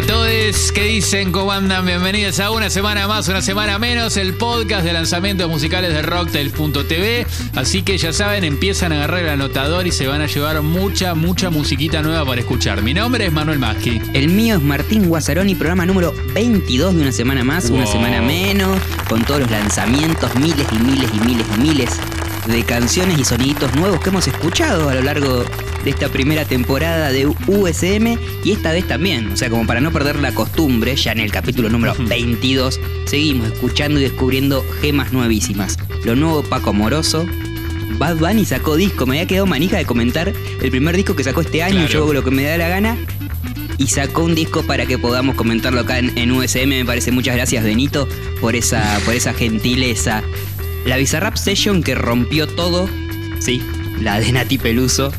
a todos. ¿Qué dicen? ¿Cómo andan? Bienvenidos a una semana más, una semana menos, el podcast de lanzamientos musicales de Rocktail.tv. Así que ya saben, empiezan a agarrar el anotador y se van a llevar mucha, mucha musiquita nueva para escuchar. Mi nombre es Manuel Maschi. El mío es Martín Guazzaroni, programa número 22 de una semana más, una semana menos, con todos los lanzamientos, miles y miles y miles y miles de canciones y soniditos nuevos que hemos escuchado a lo largo de esta primera temporada de USM y esta vez también, o sea, como para no perder la costumbre, ya en el capítulo número 22, seguimos escuchando y descubriendo gemas nuevísimas. Lo nuevo Paco Moroso, Bad Bunny sacó disco, me había quedado manija de comentar el primer disco que sacó este año, Claro. yo hago lo que me da la gana. Y sacó un disco para que podamos comentarlo acá en, en USM. Me parece muchas gracias, Benito, por esa, por esa gentileza. La Bizarrap Session que rompió todo, sí, la de Nati Peluso.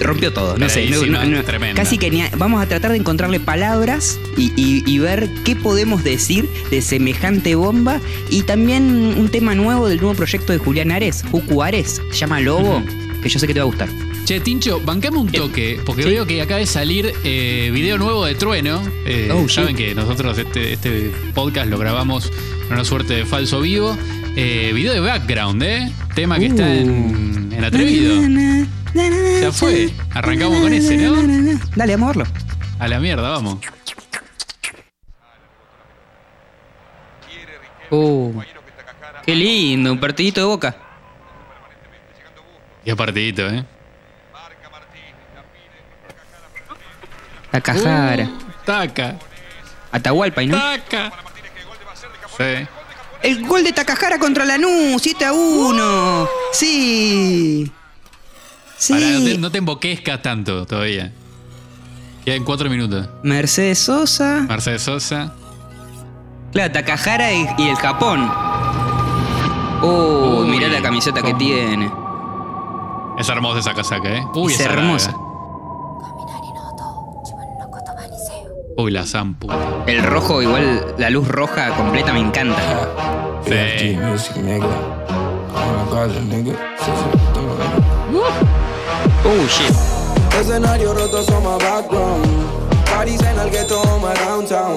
Rompió todo, no sé. no- no- no- casi que ni- vamos a tratar de encontrarle palabras y, y- y ver qué podemos decir de semejante bomba. Y también un tema nuevo del nuevo proyecto de Julián Ares, Jucu Ares, se llama Lobo, que yo sé que te va a gustar. Che, Tincho, bancame un toque, porque Sí. veo que acaba de salir eh, video nuevo de Trueno. Eh, Oh, Saben que nosotros este, este podcast lo grabamos en una suerte de falso vivo. Eh, video de background, ¿eh? Tema que está en, en Atrevido. Ya fue. Arrancamos con ese, ¿no? Dale, vamos a verlo. A la mierda, vamos. Uh, qué lindo, un partidito de boca. Qué partidito, ¿eh? Takahara. Uh, taca. Atahualpa, ¿y ¿no? Taca. Sí. El gol de Takahara contra Lanús, 7 a 1. Sí. Pará, no, te, Sí. no te emboquezcas tanto todavía. Quedan cuatro minutos. Mercedes Sosa. Mercedes Sosa. Claro, Takahara y, y el Japón. Oh, Uy, mirá la camiseta que tiene. Es hermosa esa casaca, ¿eh? Uy, es esa hermosa. Uy, la Zampu. El rojo, igual la luz roja completa me encanta. Sí. Oh. Oh, shit. Escenario roto son my background. Parties en el ghetto, my downtown.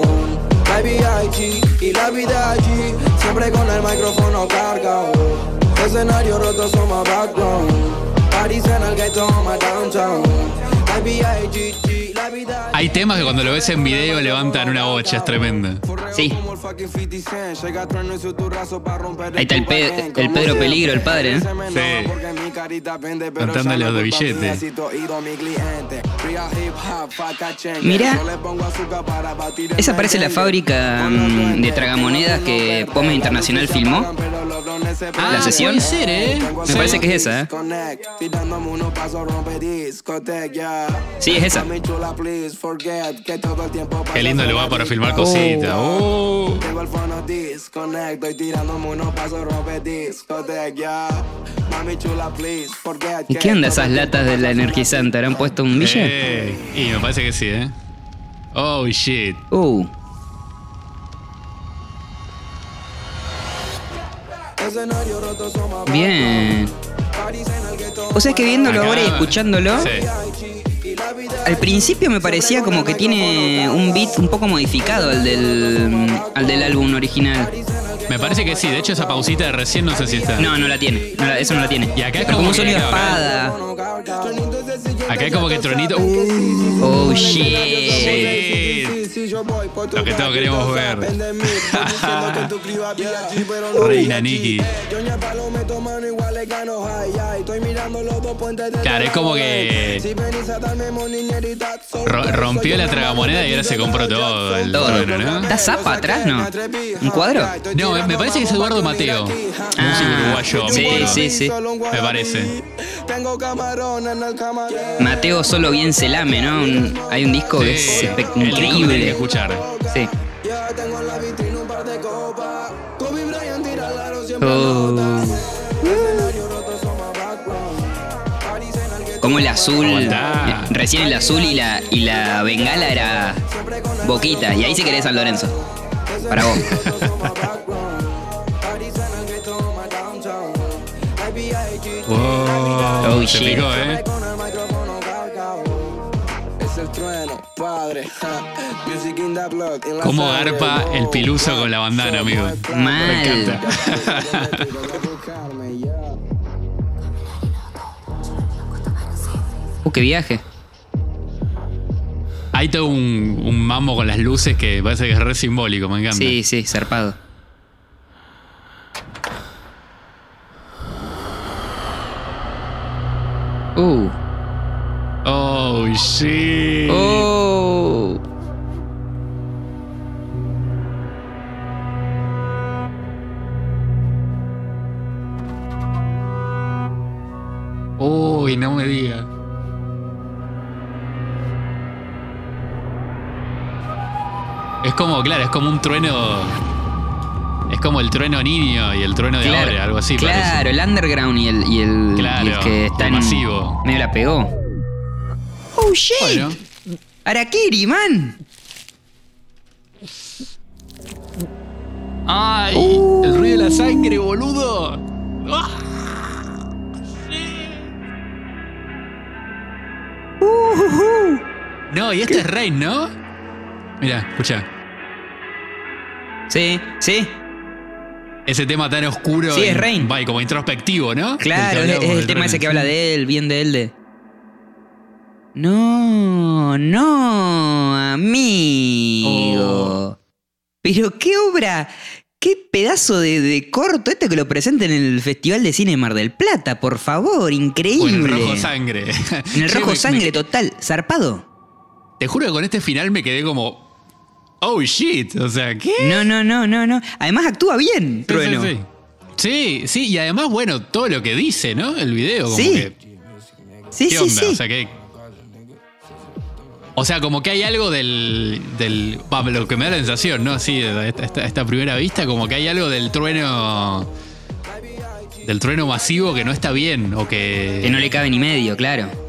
My B.I.G. y la vida allí. Siempre con el micrófono cargado. Escenario roto son my background. Parties en el ghetto, my downtown. My B.I.G. Hay temas que cuando lo ves en video levantan una bocha, es tremenda. Sí. Ahí está el, Pe- el Pedro Peligro, el padre, ¿eh? Sí. Cantándole los de billete. Mirá, esa parece la fábrica mm, de tragamonedas que Pome Internacional filmó. Ah, ¿La sesión? Puede ser, ¿eh? Me Sí. parece que es esa, ¿eh? Sí, es esa. Qué lindo lugar para filmar cositas. Oh. Tengo el fono disconnect, estoy tirándome unos pasos, rompe discoteca, ya. Mami chula, please, forget ¿Y qué onda esas latas de la energizante? ¿Habrán puesto un billete? Eh, y me parece que sí, ¿eh? Oh, shit. Uh, bien. O sea, es que viéndolo Acá- ahora y escuchándolo, Sí. Al principio me parecía como que tiene un beat un poco modificado al del, al del álbum original. Me parece que sí. De hecho, esa pausita de recién no sé si está. No, no la tiene. no la- eso no la tiene. Y acá es como como un sonido espada. Acá es como que Tronito. Oh, shit. Lo que todos queremos ver. Reina Nikki. Claro, es como que ro- rompió la tragamoneda y ahora se compró todo el Todo. trueno, ¿no? ¿Está Zapa atrás, no? ¿Un cuadro? No, me- parece que es Eduardo Mateo. Ah, músico uruguayo. sí, sí, sí. Me parece. Tengo camarón en el camarón. Mateo solo bien se lame, ¿no? Un- hay un disco que es espe- el disco que tenés que increíble. escuchar. Sí. Ya tengo en la vitrina un par de copas. Kobe Bryant tira el aro siempre Oh. nota. Escenario roto, somos background. Parties en el ghetto, Como el azul. Aguantá. Recién el azul y la, y la bengala era boquita. Y ahí se querés San Lorenzo. Para vos. Oh, se shit. picó, ¿eh? Cómo garpa el piluso con la bandana, amigo. Mal. Me encanta. Uh, qué viaje. Hay todo un, un mambo con las luces que parece que es re simbólico, me encanta. Sí, sí, zarpado. Uh. Oh, shit. Oh. Uy, no me diga. Es como, claro, es como un trueno. Es como el trueno niño y el trueno de ahora, algo así. Claro, parece. el underground y el, y el, Claro, y el que está el en. masivo. Medio la pegó. Oh shit. Bueno. Arakiri, man. ¡Ay! Uh. El ruido de la sangre, boludo. ¡Ah! No, y este es Rain, ¿no? Mira, escucha. Sí, sí. Ese tema tan oscuro. Sí, es Rain. va, y como introspectivo, ¿no? Claro, es, el tema ese que habla de él, bien de él de. No, no, amigo. Oh. Pero qué obra, qué pedazo de, de corto este que lo presenten en el Festival de Cine Mar del Plata, por favor, O increíble. en el rojo sangre. En el rojo sangre me- total, zarpado. te juro que con este final me quedé como. Oh shit. O sea, ¿qué? No, no, no, no, no. Además actúa bien, Trueno. Sí, sí. Sí, sí, y además, bueno, todo lo que dice, ¿no? El video, como Sí. que. Sí, ¿Qué sí, onda? sí. O sea, que. O sea, como que hay algo del. del lo que me da la sensación, ¿no? Así, esta, esta- esta primera vista, como que hay algo del trueno. Del trueno masivo que no está bien. O que. que no le cabe ni medio, claro.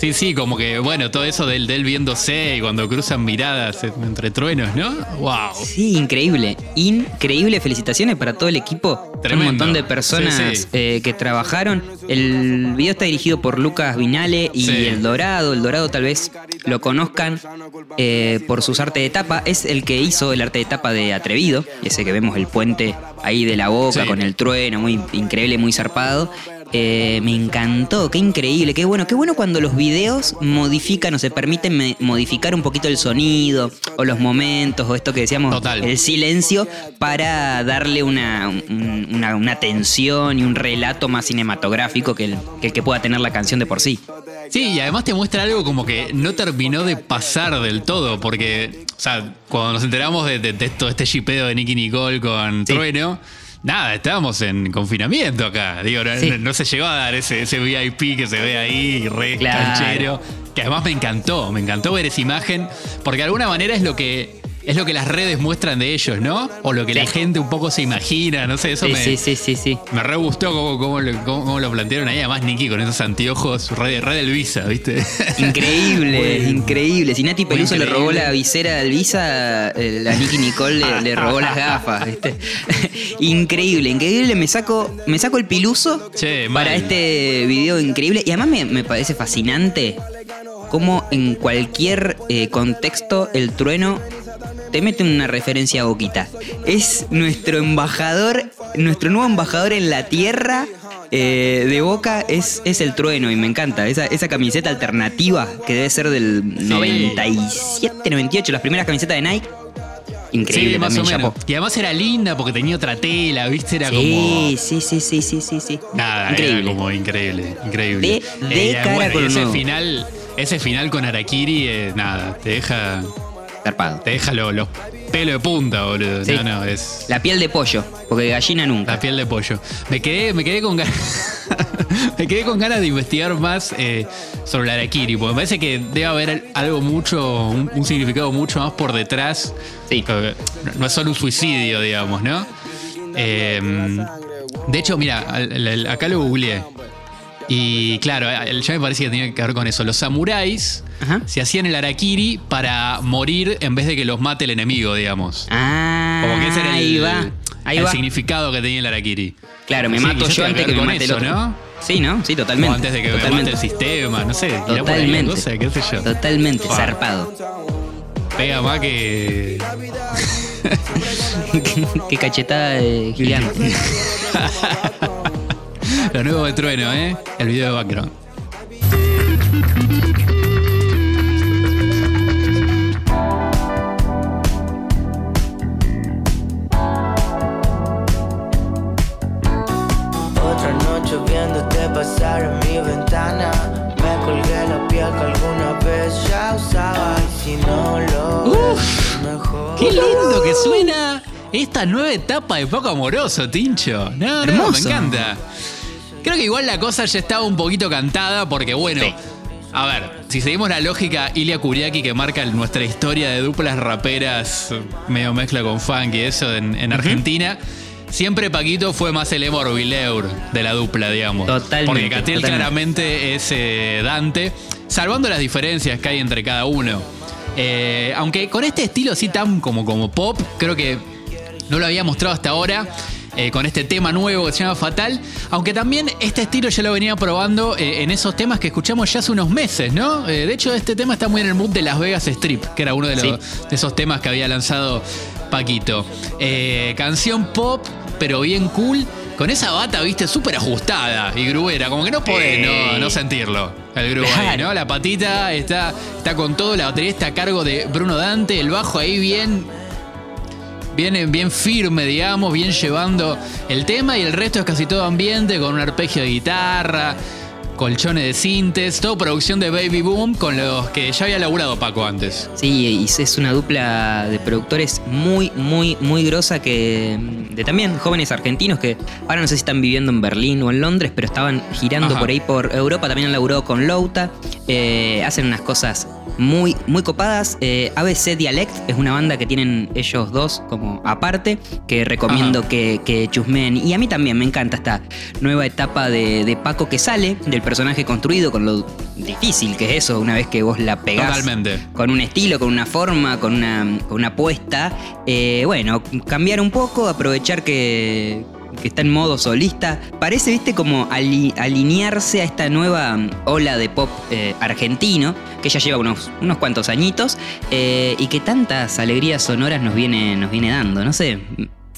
Sí, sí, como que, bueno, todo eso del, del viéndose y cuando cruzan miradas entre truenos, ¿no? ¡Wow! Sí, increíble. Increíble. Felicitaciones para todo el equipo. Tremendo. Un montón de personas Sí, sí. eh, que trabajaron. El video está dirigido por Lucas Vinale y Sí. El Dorado. El Dorado tal vez lo conozcan eh, por sus arte de tapa. Es el que hizo el arte de tapa de Atrevido. Ese que vemos el puente ahí de la boca con el trueno. Muy increíble, muy zarpado. Eh, me encantó, qué increíble, qué bueno, qué bueno cuando los videos modifican o se permiten me- modificar un poquito el sonido o los momentos o esto que decíamos, Total. el silencio para darle una, un- una, una tensión y un relato más cinematográfico que el, que el que pueda tener la canción de por sí. Sí, y además te muestra algo como que no terminó de pasar del todo, porque, o sea, cuando nos enteramos de, de, de todo este shipeo de Nicky Nicole con Sí. Trueno, nada, estábamos en confinamiento acá. Digo, no, Sí. no- no se llegó a dar ese, ese VIP que se ve ahí, re Claro. canchero, que además me encantó, me encantó ver esa imagen, porque de alguna manera es lo que. Es lo que las redes muestran de ellos, ¿no? O lo que la gente un poco se imagina, no sé, eso Sí, me, sí, sí, sí, sí. me re gustó cómo, cómo lo, cómo- cómo lo plantearon ahí. Además, Nicky con esos anteojos, re, re del Visa, ¿viste? Increíble, increíble. Si Nati Peluso le robó la visera de Elvisa, eh, la Nicky Nicole le, le robó las gafas. ¿viste? increíble, increíble. Me saco, me saco el piluso Che, para este video increíble. Y además me, me parece fascinante cómo en cualquier eh, contexto el trueno te mete una referencia a Boquita. Es nuestro embajador, nuestro nuevo embajador en la tierra. eh, de Boca es, es el trueno y me encanta. Esa, esa camiseta alternativa que debe ser del 97, 98, las primeras camisetas de Nike. Increíble Sí, más o menos. Y además era linda porque tenía otra tela, ¿viste? Era Sí, como. sí, sí, sí, sí, sí, sí. Nada, increíble. era como increíble, increíble. De- de y, cara bueno, con ese nuevo. final, ese final con Arakiri, eh, nada, te deja. Zarpado. Te deja lo- los pelos de punta, boludo. Sí. No, no, es. La piel de pollo, porque gallina nunca. La piel de pollo. Me quedé, me quedé con ganas. me quedé con ganas de investigar más eh, sobre la Arakiri, porque me parece que debe haber algo mucho, un, un significado mucho más por detrás. Sí. No, es solo un suicidio, digamos, ¿no? Eh, de hecho, mira, acá lo googleé. Y claro, el- ya me parecía que tenía que ver con eso. Los samuráis Ajá. se hacían el Arakiri para morir en vez de que los mate el enemigo, digamos. Ah, Como que ese era el, ahí va. Ahí el va. significado que tenía el Araquiri. Claro, me mato yo antes que que me mate el eso, otro. ¿no? Sí, ¿no? Sí, totalmente. O antes de que me totalmente. mate el sistema, no sé. Totalmente. cosa, qué sé yo. Totalmente, zarpado. Pega más que. Qué cachetada de gigante. Lo nuevo de Trueno, ¿eh? El video de background. Otra noche viéndote pasar en mi ventana Me colgué la piel que alguna vez ya usaba Y si no lo ves, mejor Qué lindo que suena esta nueva etapa de Poco Amoroso, Tincho. No, no, me Hermoso. encanta. Creo que igual la cosa ya estaba un poquito cantada porque, bueno, Sí. a ver, si seguimos la lógica Ilia Kuriaki que marca nuestra historia de duplas raperas, medio mezcla con funk y eso en, en Argentina, siempre Paquito fue más el Emor Vileur de la dupla, digamos. Totalmente, Porque Catriel totalmente. claramente es eh, Dante, salvando las diferencias que hay entre cada uno. Eh, aunque con este estilo así tan como, como pop, creo que no lo había mostrado hasta ahora. Eh, con este tema nuevo que se llama Fatal. Aunque también este estilo ya lo venía probando eh, en esos temas que escuchamos ya hace unos meses, ¿no? Eh, de hecho, este tema está muy en el mood de Las Vegas Strip, que era uno de, los, Sí. de esos temas que había lanzado Paquito. Canción pop, pero bien cool. Con esa bata, viste, súper ajustada y gruera. Como que no podés no, no sentirlo. El grupo ahí. ¿no? La patita está, está con todo. La batería está a cargo de Bruno Dante. El bajo ahí bien bien, bien firme, digamos, bien llevando el tema y el resto es casi todo ambiente con un arpegio de guitarra, colchones de sintes, todo producción de Baby Boom con los que ya había laburado Paco antes. Sí, y es una dupla de productores muy, muy, muy grosa que. de también jóvenes argentinos que ahora no sé si están viviendo en Berlín o en Londres, pero estaban girando Ajá. por ahí por Europa. También han laburado con Louta. eh, hacen unas cosas muy, muy copadas. Eh, ABC Dialect es una banda que tienen ellos dos como aparte, que recomiendo Ajá. que, que chusmeen. Y a mí también me encanta esta nueva etapa de, de Paco que sale, del personaje construido, con lo difícil que es eso, una vez que vos la pegás Totalmente. con un estilo, con una forma, con una, con una apuesta. Eh, bueno, cambiar un poco, aprovechar que, que está en modo solista. Parece, viste, como ali- alinearse a esta nueva ola de pop eh, argentino, que ya lleva unos, unos cuantos añitos, eh, y que tantas alegrías sonoras nos viene, nos viene dando. No sé.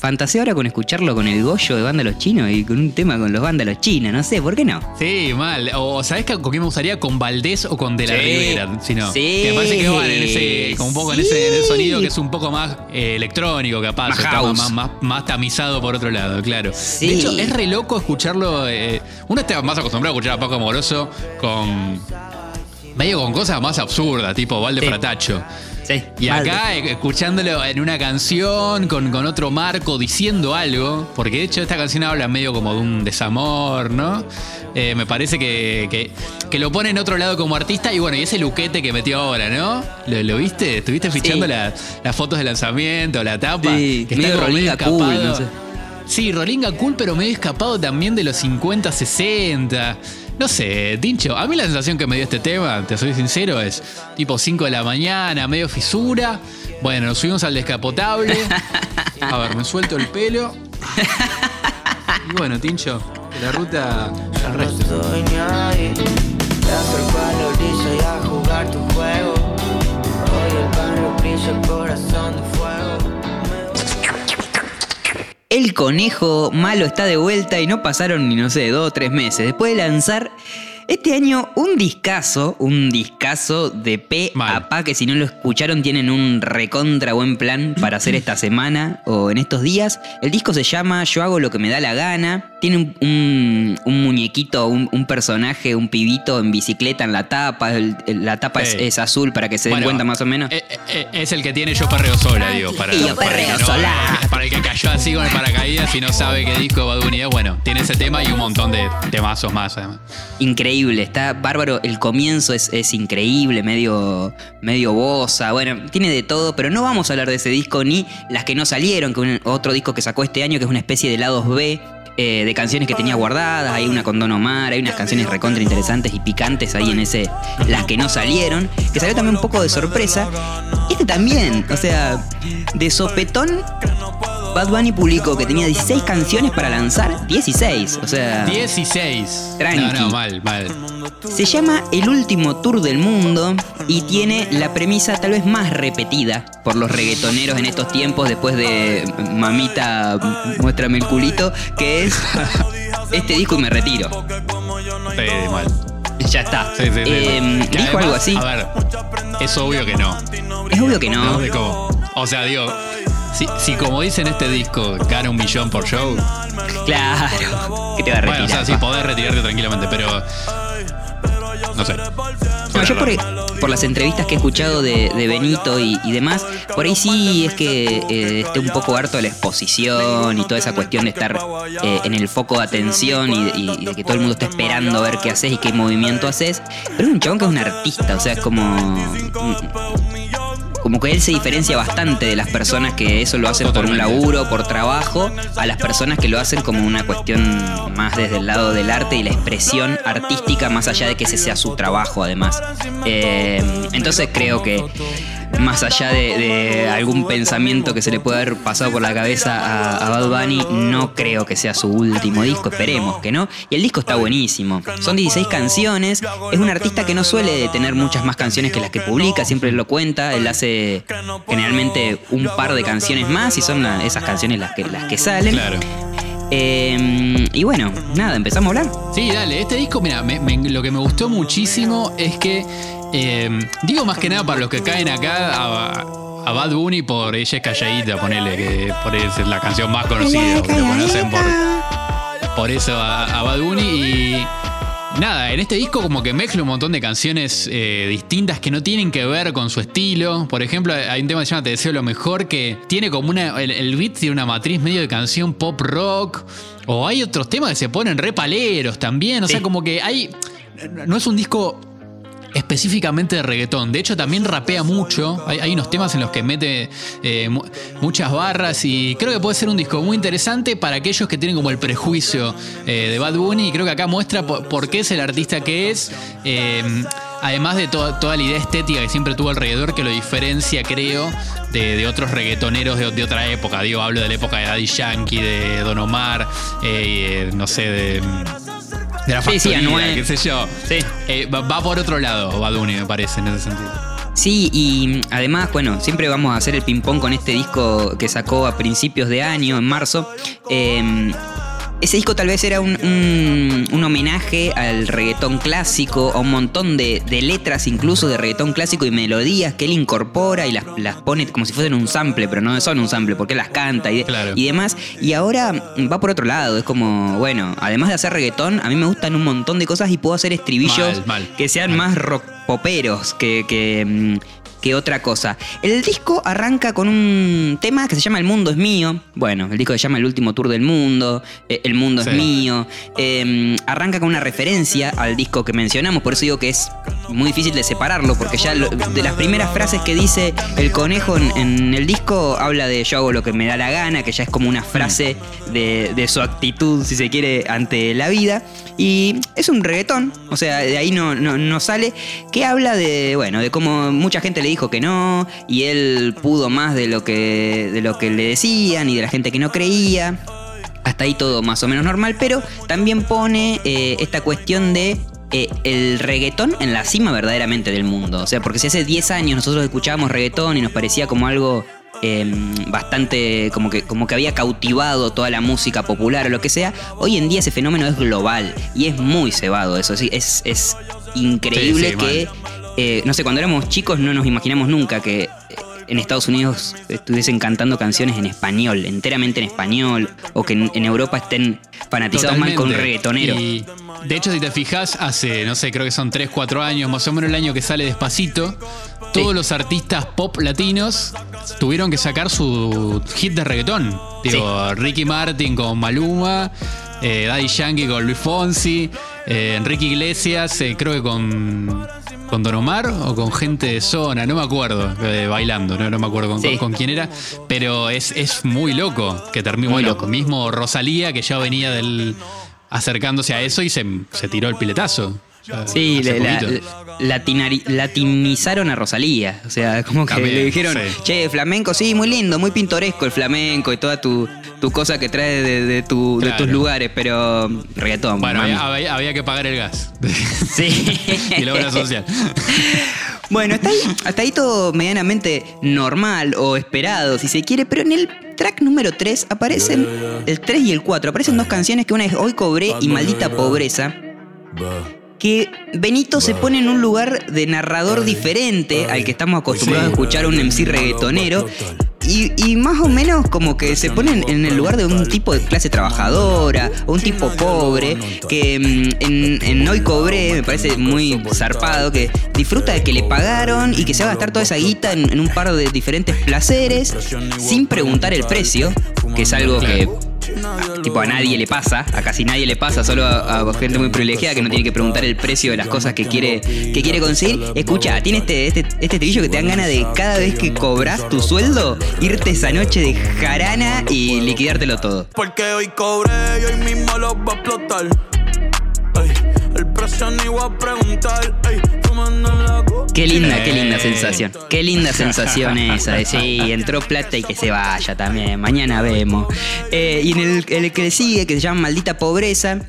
Fantaseo ahora con escucharlo con el Goyo de Vándalos Chinos y con un tema con los Vándalos Chinos, no sé, ¿por qué no? Sí, mal. O ¿sabés qué- con quién me gustaría? Con Valdés o con De la Sí. Rivera, si no. Sí. Que me parece que van en ese, como un poco en ese en el Sí. sonido que es un poco más eh, electrónico, capaz. Más está más, más, más tamizado por otro lado, claro. Sí. De hecho, es re loco escucharlo. eh, uno está más acostumbrado a escuchar a Paco Amoroso con. medio con cosas más absurdas, tipo Valde Sí. Fratacho. Sí. Y acá, eh, escuchándolo en una canción, con, con otro marco, diciendo algo, porque de hecho esta canción habla medio como de un desamor, ¿no? Eh, me parece que, que, que lo pone en otro lado como artista y bueno, y ese luquete que metió ahora, ¿no? ¿Lo, lo viste? ¿Estuviste fichando Sí. la- las fotos de lanzamiento, la tapa? Sí, que medio Rolinga escapado. cool, no sé. Sí, Rolinga cool, pero medio escapado también de los 50, 60. No sé, Tincho, a mí la sensación que me dio este tema, te soy sincero, es tipo 5 de la mañana, medio fisura. Bueno, nos subimos al descapotable. A ver, me suelto el pelo. Y bueno, Tincho, que la ruta al resto. a la orilla y a jugar tu juego Hoy el barrio brilla el corazón de fuego El conejo malo está de vuelta y no pasaron ni, no sé, dos o tres meses. Después de lanzar este año un discazo, un discazo de P Mal. a Pa, que si no lo escucharon tienen un recontra buen plan para hacer esta semana o en estos días. El disco se llama Yo hago lo que me da la gana. Tiene un, un- un muñequito, un, un personaje, un pibito en bicicleta en la tapa. El- el- la tapa es, azul para que se den Bueno, cuenta más o menos. eh, eh, Es el que tiene Yo Perreo Sola, digo. Para, Yo para el que perreo no- sola. Para el que cayó así con el paracaídas y no sabe qué disco va a unir. Bueno, tiene ese tema y un montón de temazos más, además. Increíble, está bárbaro. El comienzo es, es increíble, medio, medio bosa. Bueno, tiene de todo, pero no vamos a hablar de ese disco ni las que no salieron, que otro disco que sacó este año, que es una especie de lados B. eh, de canciones que tenía guardadas, hay una con Don Omar, hay unas canciones recontra interesantes y picantes ahí en ese, las que no salieron, que salió también un poco de sorpresa. Este también, o sea, de sopetón Bad Bunny publicó que tenía 16 canciones para lanzar. 16, o sea. 16. Tranqui. No, no, mal, mal. Se llama El último tour del mundo y tiene la premisa tal vez más repetida por los reggaetoneros en estos tiempos después de Mamita, muéstrame el culito, que es este disco y me retiro. Sí, mal. Ya está. Sí, sí, sí. Eh, Que dijo además, algo así. A ver, es obvio que no. Es obvio que no. ¿no? De cómo. O sea, digo, si, si como dice en este disco, gana un millón por show, Claro. Que te va a retirar. bueno, o sea, sí, podés retirarte tranquilamente, pero. No sé. No, yo por, por las entrevistas que he escuchado de, de Benito y, y demás, por ahí sí es que eh, esté un poco harto de la exposición y toda esa cuestión de estar eh, en el foco de atención y, y- y de que todo el mundo está esperando ver qué haces y qué movimiento haces. Pero es un chabón que es un artista, o sea, es como. Como que él se diferencia bastante de las personas que eso lo hacen por un laburo, por trabajo, a las personas que lo hacen como una cuestión más desde el lado del arte y la expresión artística, más allá de que ese sea su trabajo, además. Eh, entonces creo que más allá de, algún pensamiento que se le pueda haber pasado por la cabeza a, Bad Bunny, no creo que sea su último disco, esperemos que no. Y el disco está buenísimo. Son 16 canciones, es un artista que no suele tener muchas más canciones que las que publica, siempre lo cuenta, él hace generalmente un par de canciones más y son esas canciones las que, las que salen. Claro. Eh, y bueno, nada, empezamos a hablar. Sí, dale, este disco, mira, me- me- lo que me gustó muchísimo es que, eh, digo más que nada para los que caen acá a, a Bad Bunny por Ella es calladita, ponele, que por es la canción más conocida, lo conocen por, por eso a, a Bad Bunny y... Nada, en este disco como que mezcla un montón de canciones eh, distintas que no tienen que ver con su estilo. Por ejemplo, hay un tema que se llama Te deseo lo mejor que tiene como una... El, el beat tiene una matriz medio de canción pop rock. O hay otros temas que se ponen re paleros también. O sea, Sí. como que hay... No es un disco específicamente de reggaetón. De hecho, también rapea mucho. Hay, hay unos temas en los que mete eh, mu- muchas barras y creo que puede ser un disco muy interesante para aquellos que tienen como el prejuicio eh, de Bad Bunny. Y creo que acá muestra por, qué es el artista que es. Eh, además de to- toda la idea estética que siempre tuvo alrededor, que lo diferencia, creo, de, otros reggaetoneros de, de otra época. Digo, hablo de la época de Daddy Yankee, de Don Omar, no sé, de. De la Sí, sí, Anuel. qué sé yo. Sí. Eh, va, va por otro lado, Bad Bunny, me parece, en ese sentido. Sí, y además, bueno, siempre vamos a hacer el ping-pong con este disco que sacó a principios de año, en marzo. Eh, ese disco tal vez era un, un- un homenaje al reggaetón clásico, a un montón de, de letras incluso de reggaetón clásico y melodías que él incorpora y las, las pone como si fuesen un sample, pero no son un sample porque él las canta y, de- Claro. y demás. Y ahora va por otro lado, es como, bueno, además de hacer reggaetón, a mí me gustan un montón de cosas y puedo hacer estribillos Mal, mal. que sean más rock poperos que, que, mm, que otra cosa. El disco arranca con un tema que se llama El mundo es mío. Bueno, el disco se llama El último tour del mundo. eh, El mundo Sí. es mío. Eh, arranca con una referencia al disco que mencionamos, por eso digo que es muy difícil de separarlo, porque ya lo- de las primeras frases que dice el conejo en, en el disco habla de yo hago lo que me da la gana, que ya es como una frase de, de su actitud, si se quiere, ante la vida. Y es un reggaetón, o sea, de ahí no, no, no sale, que habla de, bueno, de cómo mucha gente le dijo que no, y él pudo más de lo que, de lo que le decían y de la gente que no creía. Hasta ahí todo más o menos normal, pero también pone eh, esta cuestión de eh, el reggaetón en la cima verdaderamente del mundo. O sea, porque si hace 10 años nosotros escuchábamos reggaetón y nos parecía como algo eh, bastante, como que, como que había cautivado toda la música popular o lo que sea, hoy en día ese fenómeno es global y es muy cebado eso. Es, es increíble Sí, sí, que, eh, no sé, cuando éramos chicos no nos imaginamos nunca que... eh, En Estados Unidos estuviesen cantando canciones en español, enteramente en español, o que en, en Europa estén fanatizados mal con Totalmente. reggaetonero. Y de hecho, si te fijas, hace, no sé, creo que son 3, 4 años, más o menos el año que sale despacito, todos Sí. los artistas pop latinos tuvieron que sacar su hit de reggaetón. Digo, Ricky Martin con Maluma, eh, Daddy Yankee con Luis Fonsi, eh, Enrique Iglesias, eh, creo que con, con Don Omar o con gente de zona, no me acuerdo, eh, bailando, no, no me acuerdo con, Sí. con quién era, pero es, es muy loco que terminó, Muy bueno, loco. mismo Rosalía que ya venía del acercándose a eso y se, se tiró el piletazo. Sí, la- latinari- latinizaron a Rosalía. O sea, como que También, le dijeron, sí. che, flamenco, sí, muy lindo, muy pintoresco el flamenco y toda tu, tu cosa que trae de, de tu- de tus lugares, pero reggaetón. Bueno, había, había- había que pagar el gas. Sí. y la obra social. Bueno, hasta ahí, hasta ahí todo medianamente normal o esperado, si se quiere, pero en el track número 3 aparecen, el 3 y el 4, aparecen dos canciones que una es Hoy Cobré y Maldita Pobreza, que Benito se pone en un lugar de narrador diferente al que estamos acostumbrados a escuchar a un MC reggaetonero. Y, y más o menos como que se pone en- el lugar de un tipo de clase trabajadora o un tipo pobre que mm, en, en Hoy Cobré me parece muy zarpado que disfruta de que le pagaron y que se va a gastar toda esa guita en, en un par de diferentes placeres sin preguntar el precio, que es algo que tipo a nadie le pasa, a casi nadie le pasa, solo a, a gente muy privilegiada que no tiene que preguntar el precio de las cosas que quiere, que quiere conseguir. Escucha, tiene este, este, este estribillo que te dan ganas de cada vez que cobras tu sueldo, irte esa noche de jarana y liquidártelo todo. Porque hoy cobré y hoy mismo lo va a explotar. Ey, el precio ni voy a preguntar. Ey, fumando en la Qué linda, qué linda sensación. Qué linda sensación esa. De, sí, entró plata y que se vaya también. Mañana vemos. Eh, y en el, el que le sigue, que se llama Maldita Pobreza.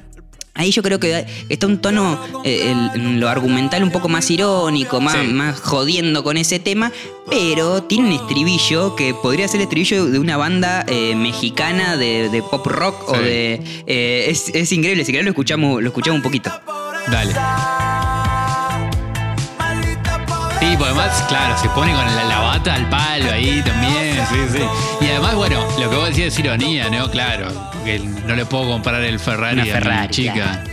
Ahí yo creo que está un tono, eh, el- lo argumental un poco más irónico, más, Sí. más jodiendo con ese tema, pero tiene un estribillo que podría ser el estribillo de una banda eh, mexicana de, de pop rock o de... eh, es, es increíble, si querés lo escuchamos, lo escuchamos un poquito. Dale. Sí, pues además, claro, se pone con la, la bata al palo ahí también, sí, sí. Y además, bueno, lo que vos decís es ironía, ¿no? Claro, que no le puedo comprar el Ferrari Una a Ferrari, chica.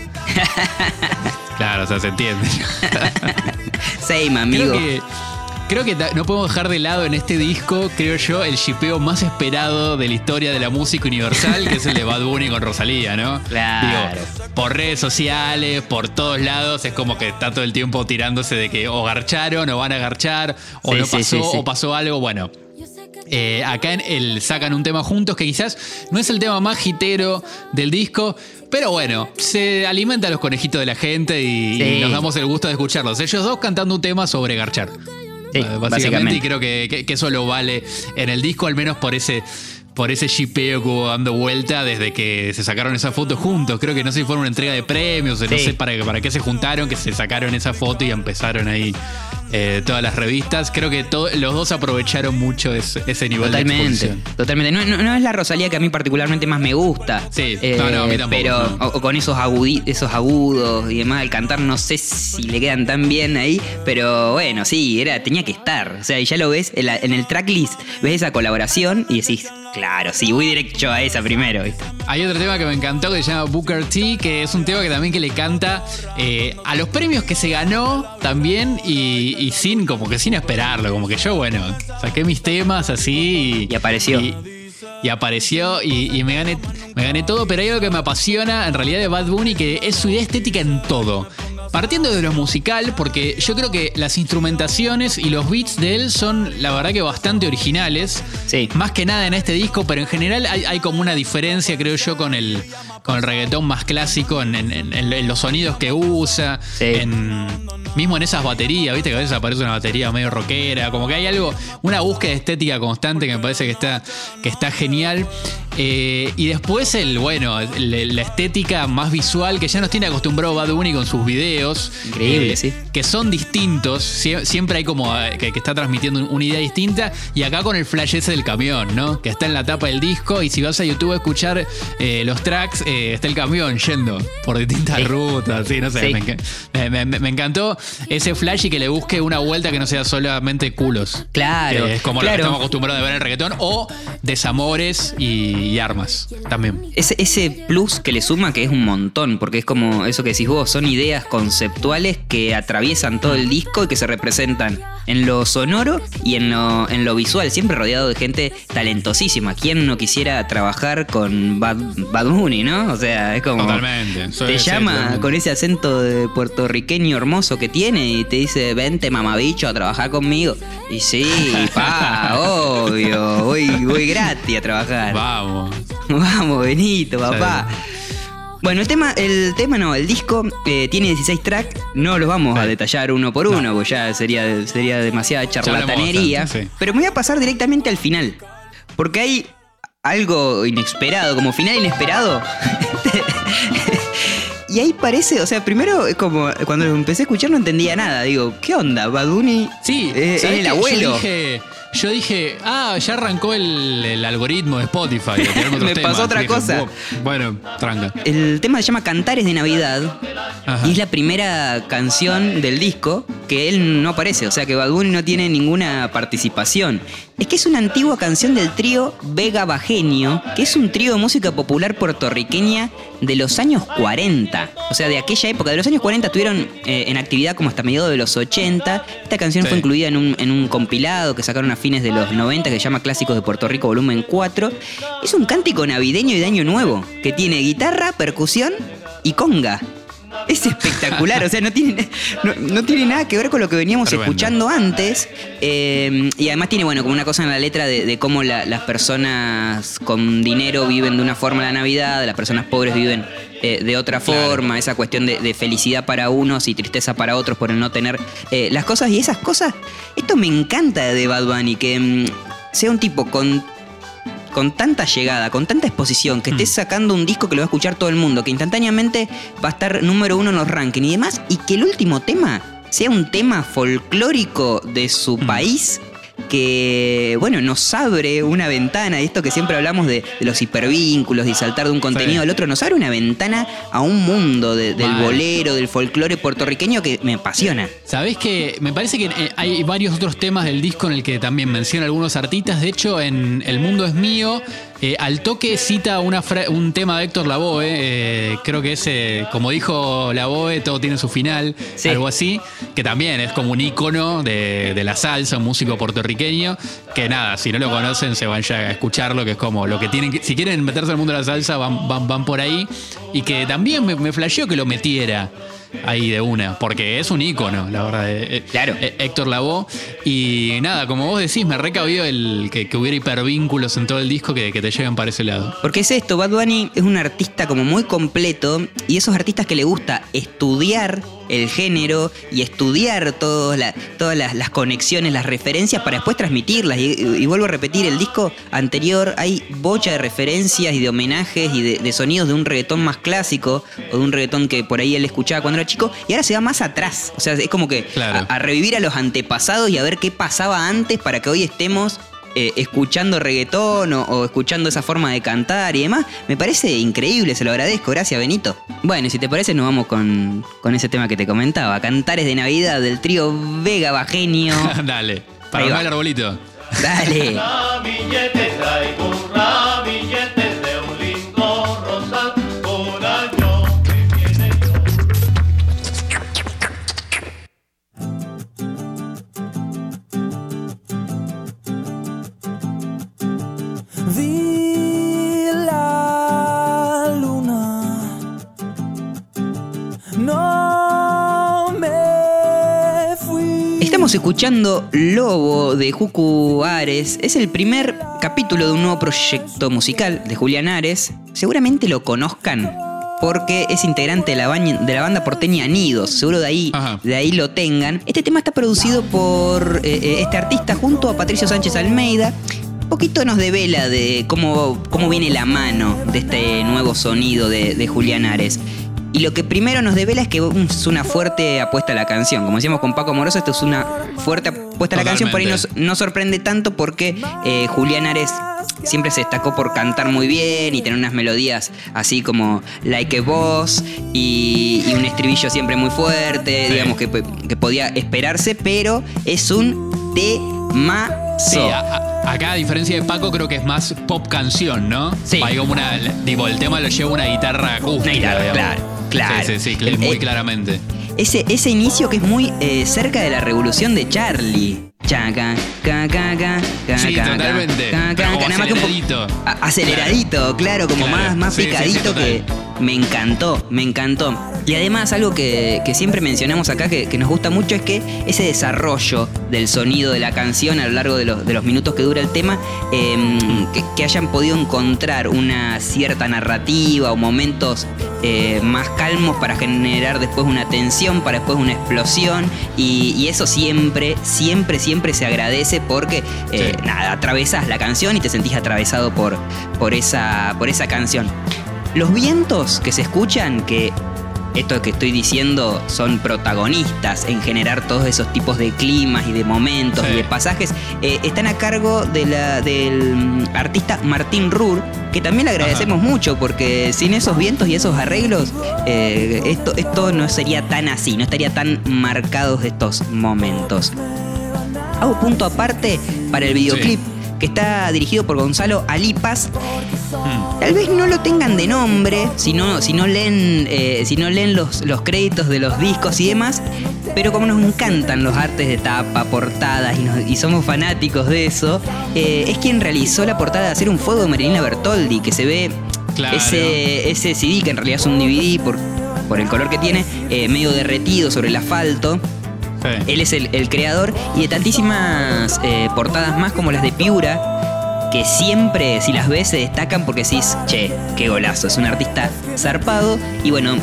Claro, o sea, se entiende. Same, amigo. Creo que, creo que no podemos dejar de lado en este disco, creo yo, el shipeo más esperado de la historia de la música universal, que es el de Bad Bunny con Rosalía, ¿no? Claro. Digo, por redes sociales, por todos lados, es como que está todo el tiempo tirándose de que o garcharon o van a garchar, o Sí, no pasó, sí, sí. o pasó algo, bueno. Eh, acá en el sacan un tema juntos que quizás no es el tema más hitero del disco, pero bueno, se alimenta a los conejitos de la gente y, nos damos el gusto de escucharlos. Ellos dos cantando un tema sobre garchar. Sí, básicamente, básicamente. y creo que, que- que eso lo vale en el disco, al menos por ese. Por ese shipeo que hubo dando vuelta desde que se sacaron esa foto juntos. Creo que no sé si fue una entrega de premios, no sé para, para qué se juntaron, que se sacaron esa foto y empezaron ahí eh, todas las revistas. Creo que los dos aprovecharon mucho ese, ese nivel de Totalmente, exposición. totalmente. No, no- no es la Rosalía que a mí particularmente más me gusta. Sí, no, no, a mí tampoco, Pero no. o- o con esos, agudi- esos agudos y demás, al cantar no sé si le quedan tan bien ahí, pero bueno, sí, era, tenía que estar. O sea, y ya lo ves en, la- en el tracklist, ves esa colaboración y decís, claro, sí, voy directo a esa primero. ¿viste? Hay otro tema que me encantó que se llama Booker T, que es un tema que también que le canta eh, a los premios que se ganó también y, y sin, como que sin esperarlo, como que yo, bueno, saqué mis temas así Y apareció. Y, y apareció y, y me, gané, me gané todo, pero hay algo que me apasiona en realidad de Bad Bunny, que es su idea estética en todo. Partiendo de lo musical, porque yo creo que las instrumentaciones y los beats de él son, la verdad, que bastante originales. Sí. Más que nada en este disco, pero en general hay, hay como una diferencia, creo yo, con el, con el reggaetón más clásico en, en- en- en los sonidos que usa. Sí. En, mismo en esas baterías, viste que a veces aparece una batería medio rockera. Como que hay algo, una búsqueda estética constante que me parece que está, que está genial. Eh, y después el, bueno, el- la estética más visual que ya nos tiene acostumbrado Bad Bunny con sus videos. eh, Increíble, sí. Que son distintos. Sie- Siempre hay como eh, que, que está transmitiendo una idea distinta. Y acá con el flash ese del camión, ¿no? Que está en la tapa del disco. Y si vas a YouTube a escuchar eh, los tracks, eh, está el camión yendo por distintas Sí. rutas. Sí, no sé. Sí. Me, enca- me- me- me encantó ese flash y que le busque una vuelta que no sea solamente culos. Claro, es como lo que estamos acostumbrados a ver en el reggaetón. O desamores y, y armas también. Ese, ese plus que le suma que es un montón, porque es como eso que decís vos, son ideas conceptuales que atraviesan todo el disco y que se representan en lo sonoro y en lo, en lo visual, siempre rodeado de gente talentosísima. ¿Quién no quisiera trabajar con Bad, Bad Bunny, no? O sea, es como... Totalmente. Te llama totalmente. con ese acento de puertorriqueño hermoso que tiene y te dice, vente mamabicho a trabajar conmigo. Y sí, pa, obvio, voy, voy gratis a trabajar. Vamos. Vamos, Benito, papá. Bueno, el tema, el tema no, el disco eh, tiene 16 tracks, no los vamos a detallar uno por uno, porque ya sería, sería demasiada charlatanería. sí. Pero me voy a pasar directamente al final. Porque hay algo inesperado, como final inesperado. y ahí parece, o sea, primero es como cuando lo empecé a escuchar no entendía nada. Digo, ¿qué onda? Baduni Sí, eh, es ¿sabés el abuelo. Yo dije, yo dije, ah, ya arrancó el, el algoritmo de Spotify. Me temas. pasó otra Dije, cosa. Bueno, tranca. El tema se llama Cantares de Navidad Ajá. y es la primera canción del disco que él no aparece, o sea que Bad Bunny no tiene ninguna participación. Es que es una antigua canción del trío Vega Bajenio, que es un trío de música popular puertorriqueña de los años 40. O sea, de aquella época, de los años 40 estuvieron eh, en actividad como hasta mediados de los 80. Esta canción Sí. fue incluida en un, en un compilado que sacaron a fines de los 90 que se llama Clásicos de Puerto Rico Volumen 4. Es un cántico navideño y de año nuevo, que tiene guitarra, percusión y conga. Es espectacular, o sea, no tiene, no, no tiene nada que ver con lo que veníamos Tremendo. escuchando antes. eh, y además tiene, bueno, como una cosa en la letra de, de cómo la- las personas con dinero viven de una forma la Navidad, las personas pobres viven eh, de otra Claro. forma, esa cuestión de, de felicidad para unos y tristeza para otros por el no tener eh, las cosas. Y esas cosas, esto me encanta de Bad Bunny, que mm, sea un tipo con con tanta llegada, con tanta exposición, que estés sacando un disco que lo va a escuchar todo el mundo, que instantáneamente va a estar número uno en los rankings y demás, y que el último tema sea un tema folclórico de su país. Que, bueno, nos abre una ventana, y esto que siempre hablamos de, de los hipervínculos, de saltar de un contenido Sí. al otro, nos abre una ventana a un mundo de- del bolero, del folclore puertorriqueño que me apasiona. Sabés que me parece que eh, hay varios otros temas del disco en el que también menciona algunos artistas. De hecho, en El Mundo es Mío, eh, al toque cita una un tema de Héctor Lavoe. eh, creo que ese, como dijo Lavoe, todo tiene su final, Sí. algo así. Que también es como un ícono de, de la salsa, un músico puertorriqueño. Que nada, si no lo conocen, se van ya a escucharlo, que es como lo que tienen que. Si quieren meterse al mundo de la salsa, van, van, van por ahí. Y que también me, me flasheó que lo metiera ahí de una, porque es un ícono, la verdad. eh, eh, Claro. eh, Héctor Lavoe. Y nada, como vos decís, me recabió el que, que hubiera hipervínculos en todo el disco que, que te lleven para ese lado. Porque es esto, Bad Bunny es un artista como muy completo y esos artistas que le gusta estudiar el género y estudiar todas la- todas las, las conexiones, las referencias para después transmitirlas. Y, y vuelvo a repetir, el disco anterior hay bocha de referencias y de homenajes y de, de sonidos de un reggaetón más clásico o de un reggaetón que por ahí él escuchaba cuando era chico y ahora se va más atrás. O sea, es como que Claro. a- a revivir a los antepasados y a ver qué pasaba antes para que hoy estemos eh, escuchando reggaetón o, o escuchando esa forma de cantar y demás. Me parece increíble, se lo agradezco. Gracias, Benito. Bueno, y si te parece, nos vamos con, con ese tema que te comentaba. Cantares de Navidad del trío Vega Bagenio. Dale, para el arbolito. Dale. Estamos escuchando Lobo de Jucu Ares. Es el primer capítulo de un nuevo proyecto musical de Julián Ares. Seguramente lo conozcan porque es integrante de la, baña- de la banda porteña Nidos. Seguro de ahí, Ajá. de ahí lo tengan. Este tema está producido por eh, eh, este artista junto a Patricio Sánchez Almeida. Un poquito nos devela de cómo, cómo viene la mano de este nuevo sonido de, de Julián Ares. Y lo que primero nos devela es que es una fuerte apuesta a la canción. Como decíamos con Paco Moroso, esto es una fuerte apuesta a la canción. Por ahí nos, no sorprende tanto porque eh, Julián Ares siempre se destacó por cantar muy bien y tener unas melodías así como Like a Boss y, y un estribillo siempre muy fuerte, Sí. digamos que, que podía esperarse, pero es un temazo. Sí, acá a diferencia de Paco creo que es más pop canción, ¿no? Sí. Hay como una, tipo, el tema lo lleva una guitarra acústica. Una guitarra, digamos. claro, claro. Sí, sí, sí, El- muy eh, claramente. Ese, ese inicio que es muy eh, cerca de la revolución de Charlie. Chaca, ca, ca, ca, ca, Sí, totalmente. nada más que un aceleradito. claro, como Claro, más, más picadito que, me encantó, me encantó. Y además algo que, que siempre mencionamos acá que, que nos gusta mucho es que ese desarrollo del sonido de la canción a lo largo de los, de los minutos que dura el tema, eh, que, que hayan podido encontrar una cierta narrativa o momentos eh, más calmos para generar después una tensión, para después una explosión. Y, y eso siempre, siempre, siempre se agradece porque eh, Sí. nada, atravesás la canción y te sentís atravesado por, por, esa, por esa canción. Los vientos que se escuchan, que esto que estoy diciendo son protagonistas en generar todos esos tipos de climas y de momentos Sí. y de pasajes, eh, están a cargo de la- del mm, artista Martín Rur, que también le agradecemos mucho porque sin esos vientos y esos arreglos, eh, esto, esto no sería tan así, no estaría tan marcados estos momentos. Hago punto aparte para el videoclip. Que está dirigido por Gonzalo Alipas, Tal vez no lo tengan de nombre, si no, si no leen, eh, si no leen los, los créditos de los discos y demás, pero como nos encantan los artes de tapa, portadas y, nos- y somos fanáticos de eso, eh, es quien realizó la portada de Hacer un Fuego de Marilina Bertoldi, que se ve Claro. ese, ese CD, que en realidad es un DVD por, por el color que tiene, eh, medio derretido sobre el asfalto. Sí. Él es el, el creador y de tantísimas eh, portadas más como las de Piura, que siempre, si las ves, se destacan porque decís, che, qué golazo, es un artista zarpado. Y bueno,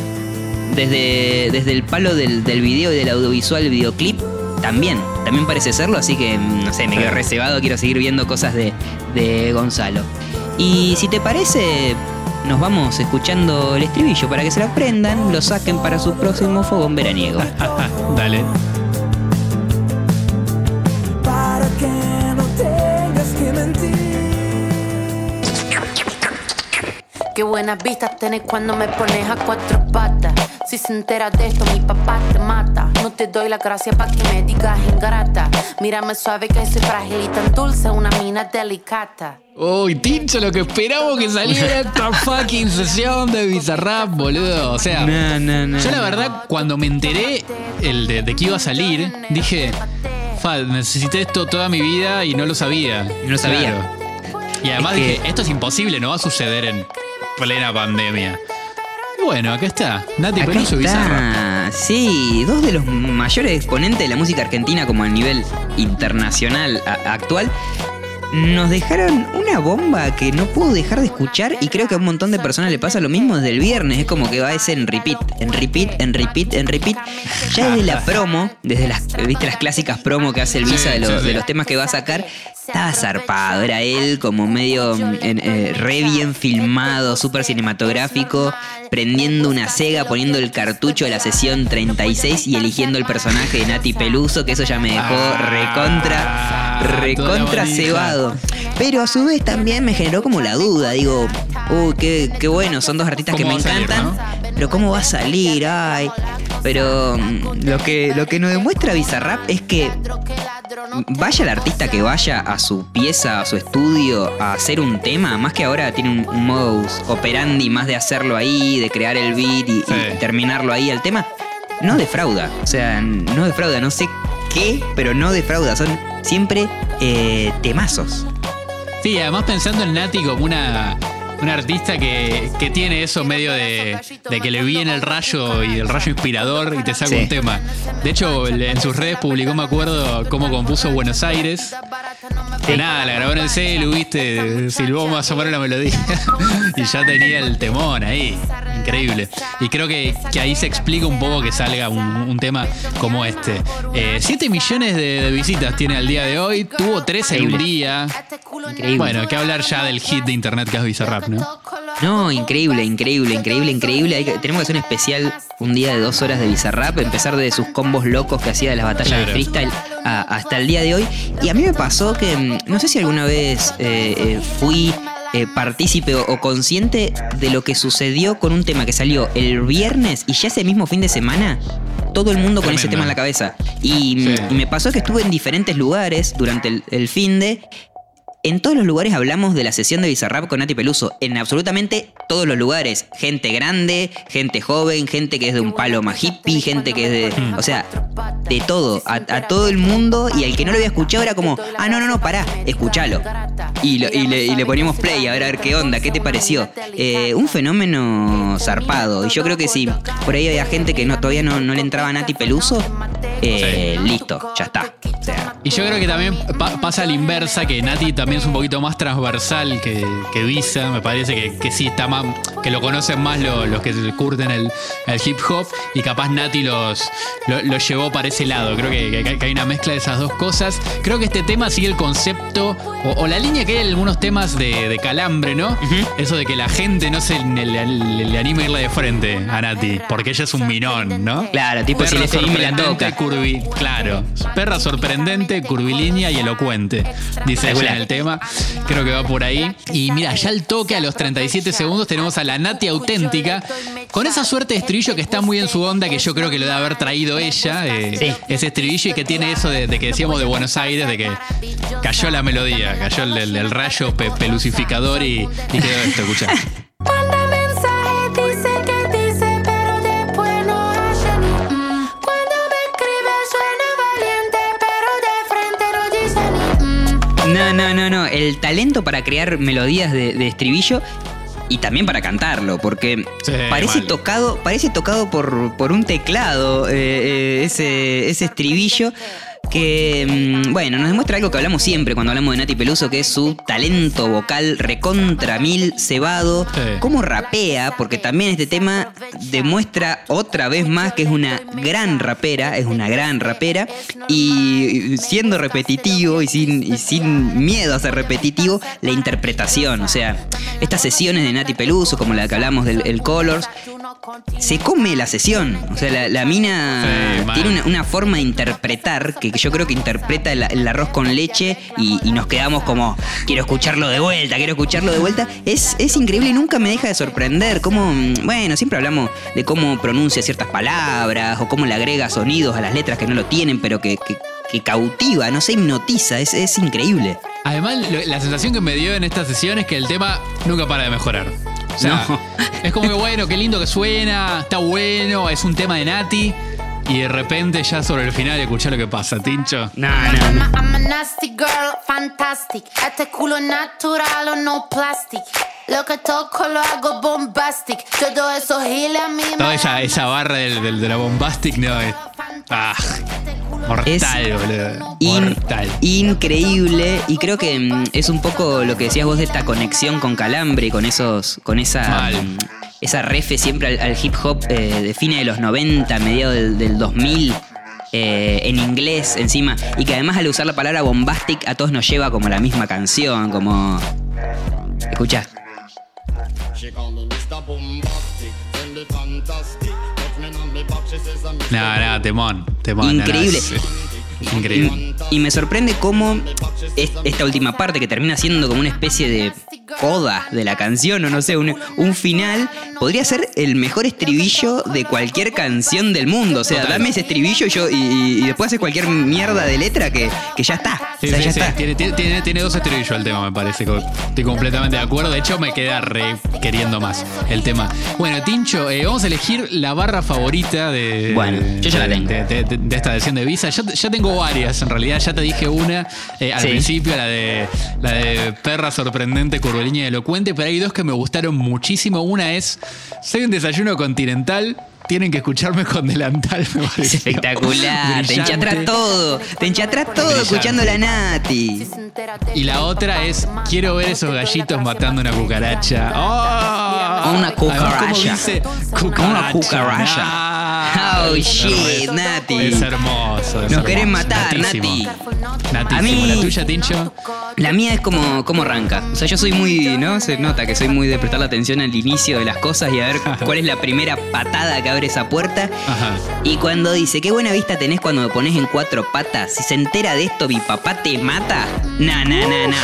desde, desde el palo del, del video y del audiovisual, el videoclip, también, también parece serlo, así que, mm, no sé, me quedo reservado, quiero seguir viendo cosas de, de Gonzalo. Y si te parece, nos vamos escuchando el estribillo para que se lo aprendan, lo saquen para su próximo fogón veraniego. Dale. Qué buenas vistas tenés cuando me pones a cuatro patas. Si se entera de esto, mi papá te mata. No te doy la gracia para que me digas ingrata. Mírame suave que soy frágil y tan dulce, una mina delicata. Uy, Tincho, lo que esperamos que saliera esta fucking sesión de Bizarrap, boludo. O sea, No, no, no, yo la no. verdad, cuando me enteré el de, de que iba a salir, dije, fa, necesité esto toda mi vida y no lo sabía. No lo sabía. Claro. Y además Es que- dije, esto es imposible, no va a suceder en plena pandemia. Bueno, acá está. Nati Acá Peluso está. Sí, dos de los mayores exponentes de la música argentina como a nivel internacional actual. Nos dejaron una bomba que no puedo dejar de escuchar y creo que a un montón de personas le pasa lo mismo desde el viernes. Es como que va ese en repeat, en repeat, en repeat, en repeat. Ya desde la promo, desde las, viste las clásicas promo que hace el Visa Sí, de, los, sí, sí. de los temas que va a sacar, estaba zarpado. Era él como medio en- eh, re bien filmado, súper cinematográfico, prendiendo una sega, poniendo el cartucho de la sesión 36 y eligiendo el personaje de Nati Peluso, que eso ya me dejó Ah, recontra, recontra cebado. Pero a su vez también me generó como la duda, digo, uy, qué, qué bueno, son dos artistas que ¿Cómo me salir, encantan, pero ¿cómo va a salir? Ay. Pero mm, lo que, lo que nos demuestra Bizarrap es que vaya el artista que vaya a su pieza, a su estudio, a hacer un tema, más que ahora tiene un, un modus operandi más de hacerlo ahí, de crear el beat y, terminarlo ahí al tema, no defrauda. O sea, no defrauda, no sé qué, pero no defrauda. Son siempre eh, temazos. Sí, además pensando en Nati como una, una artista que, que tiene eso medio de, de que le viene el rayo y el rayo inspirador y te saca Sí. un tema. De hecho, en sus redes publicó, me acuerdo, cómo compuso Buenos Aires. Que nada, la grabó en el celu, viste, silbó más o menos la melodía y ya tenía el temón ahí. Increíble. Y creo que, que ahí se explica un poco que salga un, un tema como este. 7 millones de, de visitas tiene al día de hoy, tuvo 3 en un día. Increíble. Bueno, que hablar ya del hit de internet que es Bizarrap, ¿no? No, increíble, increíble, increíble, increíble. Hay que- tenemos que hacer un especial un día de dos horas de Bizarrap, empezar de sus combos locos que hacía de las batallas Claro. de freestyle a- hasta el día de hoy. Y a mí me pasó que, mm, no sé si alguna vez eh, eh, fui eh, partícipe o, o consciente de lo que sucedió con un tema que salió el viernes y ya ese mismo fin de semana. Todo el mundo con ese tema en la cabeza. Y, mm, Sí. y me pasó que estuve en diferentes lugares durante el, el fin de en todos los lugares hablamos de la sesión de Bizarrap con Nati Peluso. En absolutamente todos los lugares. Gente grande, gente joven, gente que es de un palo más hippie, gente que es de. O sea, de todo. A, a todo el mundo. Y el que no lo había escuchado era como, ah, no, no, no, pará, escúchalo. Y, lo- y le, y le poníamos play a ver, a ver qué onda, qué te pareció. Eh, un fenómeno zarpado. Y yo creo que si por ahí había gente que no, todavía no, no le entraba a Nati Peluso, eh, listo, ya está. Y yo creo que también pa- pasa a la inversa, que Nati también es un poquito más transversal que, que Visa. Me parece que, que sí está más. que lo conocen más lo- los que curten el, el hip hop. Y capaz Nati los, lo, lo llevó para ese lado. Creo que, que- hay una mezcla de esas dos cosas. Creo que este tema sigue el concepto. O, o la línea que hay en algunos temas de, de calambre, ¿no? Eso de que la gente no se le, le- anima a irle de frente a Nati. Porque ella es un minón, ¿no? Claro, tipo, si le me la toca. curvi- claro. Perra sorprendente, curvilínea y elocuente. Dice ella en el tema. Creo que va por ahí. Y mira, ya al toque, a los 37 segundos, tenemos a la Nati auténtica. Con esa suerte de estribillo que está muy en su onda, que yo creo que lo debe haber traído ella. eh, Sí. Ese estribillo y que tiene eso de, de que decíamos de Buenos Aires, de que cayó la melodía, cayó el, el- el rayo pe- pelucificador y, y quedó esto, escuchá. no. No, no, no, no. El talento para crear melodías de, de estribillo y también para cantarlo, porque Sí, parece mal. tocado, parece tocado por, por un teclado eh, eh, ese, ese estribillo. Que, mm, bueno, nos demuestra algo que hablamos siempre cuando hablamos de Nati Peluso, que es su talento vocal recontra mil cebado. Sí. Cómo rapea, porque también este tema demuestra otra vez más que es una gran rapera, es una gran rapera. Y siendo repetitivo y sin, y sin miedo a ser repetitivo, la interpretación. O sea, estas sesiones de Nati Peluso, como la que hablamos del el Colors, se come la sesión. O sea, la, la mina Sí, tiene una, una forma de interpretar que, yo creo que interpreta el, el arroz con leche y, y nos quedamos como, quiero escucharlo de vuelta, quiero escucharlo de vuelta. Es, es increíble y nunca me deja de sorprender. Cómo, bueno, siempre hablamos de cómo pronuncia ciertas palabras o cómo le agrega sonidos a las letras que no lo tienen, pero que, que- que cautiva, no se hipnotiza. Es, es increíble. Además, la sensación que me dio en esta sesión es que el tema nunca para de mejorar. O sea, No. es como que bueno, qué lindo que suena, está bueno, es un tema de Nati. Y de repente ya sobre el final escuchá lo que pasa, Tincho. I'm a, I'm a nasty girl, fantastic. Este culo natural o no plastic. Lo que toco lo hago bombastic. Todo eso gila a mí me Toda esa, esa barra del, del- de la bombastic, no, es ah, mortal, boludo. In- mortal. increíble y creo que mm, es un poco lo que decías vos de esta conexión con Calambre, con esos, con esa Mal. mm, esa refe siempre al, al hip hop eh, de fines de los 90, mediados del, del 2000. eh, en inglés encima y que además al usar la palabra bombastic a todos nos lleva como a la misma canción como escucha No, no, temón, temón. no, no, Increíble. es- increíble. Y, y me sorprende cómo es- esta última parte que termina siendo como una especie de coda de la canción, o no sé, un, un final, podría ser el mejor estribillo de cualquier canción del mundo. O sea, Total. dame ese estribillo yo, y, y- y después haces cualquier mierda de letra que, que ya está. Sí, o sea, sí, ya sí. está. Tiene, tiene- tiene- dos estribillos el tema, me parece. Estoy completamente de acuerdo. De hecho, me queda re queriendo más el tema. Bueno, Tincho, eh, vamos a elegir la barra favorita de. Bueno, yo ya la tengo. De, de- de- de esta versión de Visa. Yo, ya tengo varias, en realidad. Ya te dije una eh, al principio, la de, la de perra sorprendente, curvilínea y elocuente. Pero hay dos que me gustaron muchísimo. Una es: Soy un desayuno continental. Tienen que escucharme con delantal, me Es pareció espectacular, te enchatrás todo, te enchatrás todo Brillante. escuchando la Nati. Y la otra es, quiero ver esos gallitos matando una cucaracha. ¡Oh! Una Además, ¿cómo cucaracha. dice? Una cucaracha. Oh, shit. Nati. Es hermoso. Nos querés matar. Nati. A mí- La tuya, Tincho. La mía es como, como arranca. O sea, yo soy muy, ¿no? Se nota que soy muy de prestar la atención al inicio de las cosas y a ver cuál es la primera patada que abre esa puerta. Ajá. Y cuando dice, qué buena vista tenés cuando me pones en cuatro patas. Si se entera de esto, mi papá te mata. Nah, nah, nah, nah.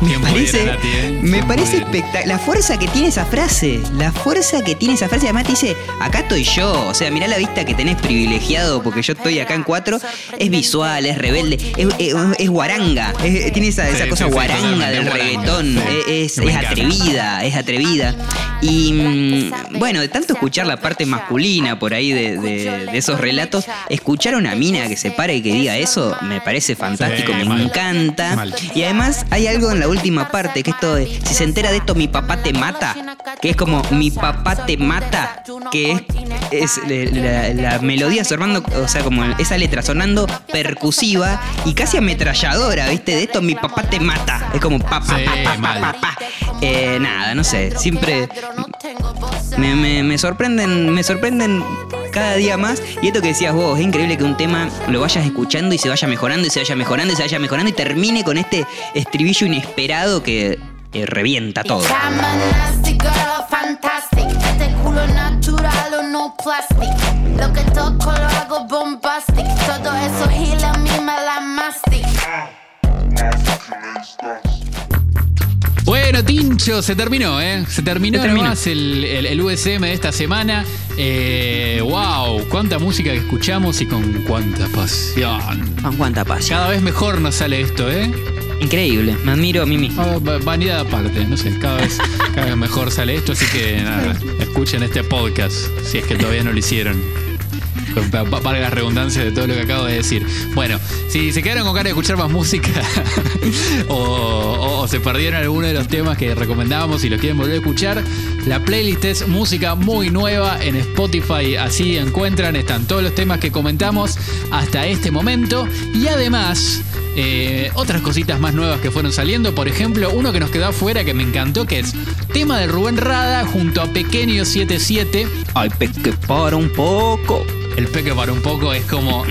Me Bien parece, pudiera, Nati, ¿eh? me Bien parece pudiera. espectacular. La fuerza que tiene esa frase. La fuerza que tiene esa frase. Además te dice, acá estoy yo. O sea, mirá la vista que tenés privilegiado, porque yo estoy acá en cuatro, es visual, es rebelde, es, es- es guaranga, es- tiene esa, esa Sí, cosa sí, guaranga del reggaetón, es, atrevida, es atrevida. Y mm, bueno, de tanto escuchar la parte masculina por ahí de, de- de esos relatos, escuchar a una mina que se pare y que diga eso me parece fantástico, me mal. encanta. Mal. Y además hay algo en la última parte, que esto de, si se entera de esto mi papá te mata, que es como mi papá te mata, que es, es la, la melodía sonando, o sea, como esa letra sonando percusiva y casi ametralladora, ¿viste? De esto mi papá te mata. Es como papá, Sí, mal. Eh, nada, no sé, siempre me, me- me sorprenden, me sorprenden cada día más. Y esto que decías vos, es increíble que un tema lo vayas escuchando y se vaya mejorando y se vaya mejorando y se vaya mejorando y termine con este estribillo inesperado que eh, revienta todo. Cama nasty, girl, fantastic. Este culo natural o no plastic. Lo que toco lo hago bombastic. Todo eso gila a mí me la mastic. Bueno, Tincho, se terminó, ¿eh? Se terminó, Se terminó. nomás el, el- el USM de esta semana. Eh, ¡Wow! Cuánta música que escuchamos y con cuánta pasión. Con cuánta pasión. Cada vez mejor nos sale esto, ¿eh? Increíble, me admiro a mí mismo. Ah, va- Vanidad aparte, no sé, cada vez, cada vez mejor sale esto, así que nada, escuchen este podcast si es que todavía no lo hicieron. Valga la redundancia de todo lo que acabo de decir. Bueno, si se quedaron con ganas de escuchar más música o, se perdieron alguno de los temas que recomendábamos y los quieren volver a escuchar, la playlist es música muy nueva en Spotify. Así encuentran, están todos los temas que comentamos hasta este momento. Y además, eh, otras cositas más nuevas que fueron saliendo. Por ejemplo, uno que nos quedó afuera que me encantó, que es tema de Rubén Rada junto a Pequeño 77. Ay, peque, para un poco. El peque para un poco es como.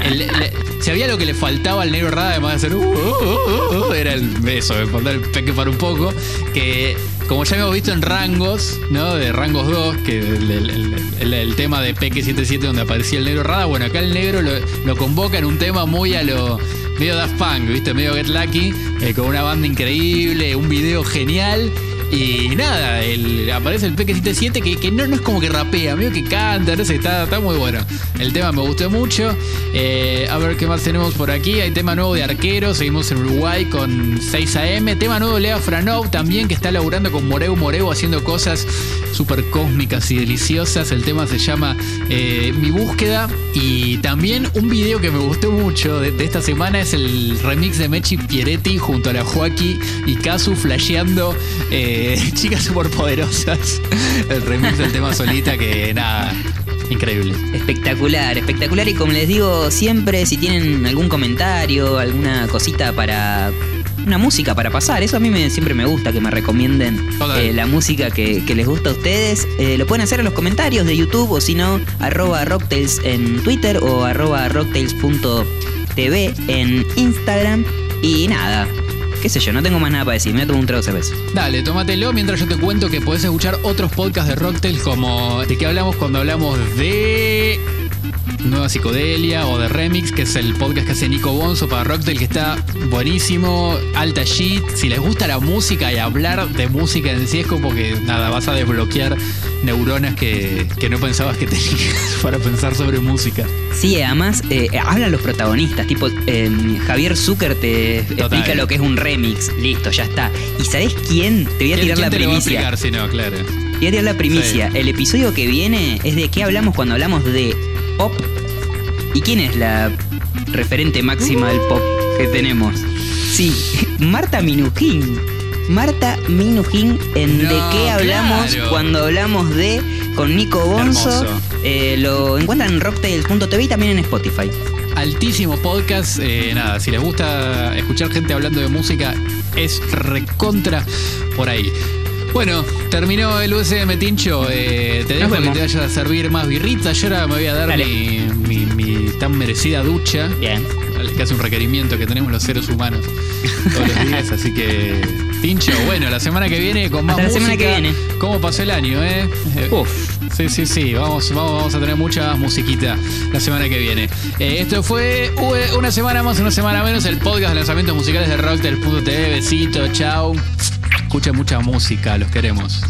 el- le- si había lo que le faltaba al negro Rada, además de hacer. "Uh, uh, uh, uh", era el, eso, faltaba el peque para un poco. Que como ya hemos visto en Rangos, ¿no? De Rangos 2, que el, tema de Peque 77 donde aparecía el negro Rada, bueno, acá el negro lo, lo convoca en un tema muy a lo. medio Daft Punk, ¿viste? Medio Get Lucky, eh, con una banda increíble, un video genial. Y nada, el- aparece el Peque 77 que, que no, no es como que rapea, medio que canta, no sé, está, está muy bueno. El tema me gustó mucho. Eh, a ver qué más tenemos por aquí. Hay tema nuevo de Arquero, seguimos en Uruguay con 6 AM. Tema nuevo de Lea Franov también, que está laburando con Moreu Moreu haciendo cosas súper cósmicas y deliciosas. El tema se llama eh, Mi búsqueda. Y también un video que me gustó mucho de, esta semana es el remix de Mechi Pieretti junto a la Joaquí y Kazu flasheando eh, chicas superpoderosas. El remix del tema solita que nada, increíble. Espectacular, espectacular. Y como les digo siempre, si tienen algún comentario, alguna cosita para. Una música para pasar, eso a mí me- siempre me gusta que me recomienden eh, la música que, que les gusta a ustedes. Eh, lo pueden hacer en los comentarios de YouTube o si no, arroba rocktails en Twitter o arroba rocktails.tv en Instagram. Y nada, qué sé yo, no tengo más nada para decir, me voy un trago de cerveza. Dale, tómatelo mientras yo te cuento que podés escuchar otros podcasts de Rocktail como de qué hablamos cuando hablamos de Nueva Psicodelia o de Remix, que es el podcast que hace Nico Bonzo para Rocktail, que está buenísimo, alta shit. Si les gusta la música y hablar de música en sí, es como que nada, vas a desbloquear neuronas que, que no pensabas que tenías para pensar sobre música. Sí, además eh, hablan los protagonistas, tipo eh, Javier Zucker te explica lo que es un remix, listo, ya está. ¿Y sabés quién? Te voy a ¿Quién- tirar la te lo va a primicia. explicar si no, claro? Te voy a tirar la primicia. El episodio que viene es de qué hablamos cuando hablamos de pop. ¿Y quién es la referente máxima del pop que tenemos? Sí, Marta Minujín. Marta Minujín en No, de qué hablamos claro. cuando hablamos de con Nico Bonzo. Eh, lo encuentran en rocktails.tv y también en Spotify. Altísimo podcast. eh, nada, si les gusta escuchar gente hablando de música, es recontra por ahí. Bueno, terminó el USM Tincho. eh, te dejo que te vayas a servir más birritas. Yo ahora me voy a dar mi, mi- mi tan merecida ducha. Bien. Que es un requerimiento que tenemos los seres humanos todos los días. Así que, Tincho, bueno, la semana que viene con más Hasta la semana música. que viene. ¿Cómo pasó el año, eh? Eh, Uf. Sí, sí, sí, vamos, vamos, vamos a tener mucha musiquita la semana que viene. Eh, esto fue u- una semana más, una semana menos, el podcast de lanzamientos musicales de Rocktel.tv. Besito, chao. Escuchen mucha música, los queremos.